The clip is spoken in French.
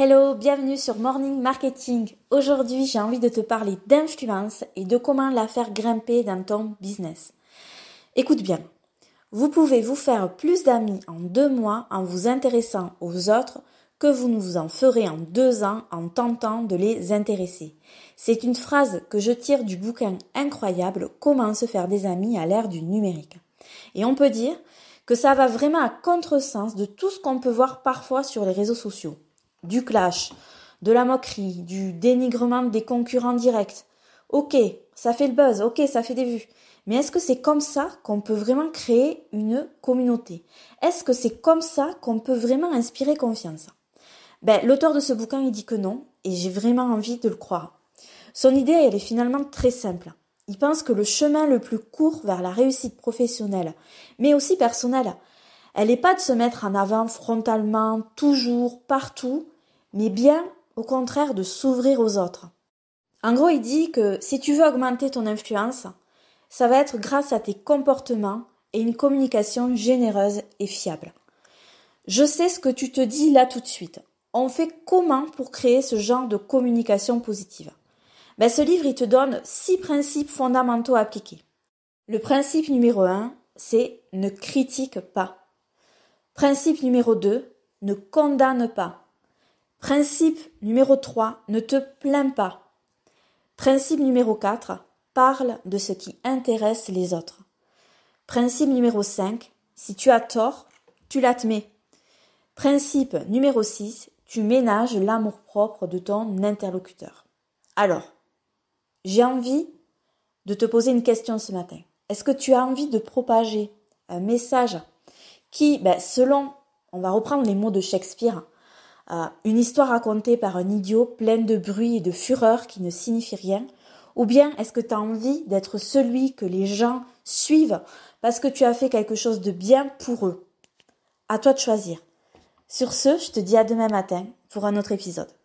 Hello, bienvenue sur Morning Marketing. Aujourd'hui, j'ai envie de te parler d'influence et de comment la faire grimper dans ton business. Écoute bien. Vous pouvez vous faire plus d'amis en deux mois en vous intéressant aux autres que vous ne vous en ferez en deux ans en tentant de les intéresser. C'est une phrase que je tire du bouquin incroyable Comment se faire des amis à l'ère du numérique. Et on peut dire que ça va vraiment à contresens de tout ce qu'on peut voir parfois sur les réseaux sociaux du clash, de la moquerie, du dénigrement des concurrents directs. Ok, ça fait le buzz, ok, ça fait des vues. Mais est-ce que c'est comme ça qu'on peut vraiment créer une communauté? Est-ce que c'est comme ça qu'on peut vraiment inspirer confiance? Ben, l'auteur de ce bouquin, il dit que non, et j'ai vraiment envie de le croire. Son idée, elle est finalement très simple. Il pense que le chemin le plus court vers la réussite professionnelle, mais aussi personnelle, elle n'est pas de se mettre en avant frontalement, toujours, partout, mais bien au contraire de s'ouvrir aux autres. En gros, il dit que si tu veux augmenter ton influence, ça va être grâce à tes comportements et une communication généreuse et fiable. Je sais ce que tu te dis là tout de suite. On fait comment pour créer ce genre de communication positive? Ben, Ce livre, il te donne six principes fondamentaux à appliquer. Le principe numéro un, c'est ne critique pas. Principe numéro 2, ne condamne pas. Principe numéro 3, ne te plains pas. Principe numéro 4, parle de ce qui intéresse les autres. Principe numéro 5, si tu as tort, tu l'admets. Principe numéro 6, tu ménages l'amour-propre de ton interlocuteur. Alors, j'ai envie de te poser une question ce matin. Est-ce que tu as envie de propager un message qui, ben, selon, on va reprendre les mots de Shakespeare, euh, une histoire racontée par un idiot plein de bruit et de fureur qui ne signifie rien, ou bien est-ce que tu as envie d'être celui que les gens suivent parce que tu as fait quelque chose de bien pour eux? À toi de choisir. Sur ce, je te dis à demain matin pour un autre épisode.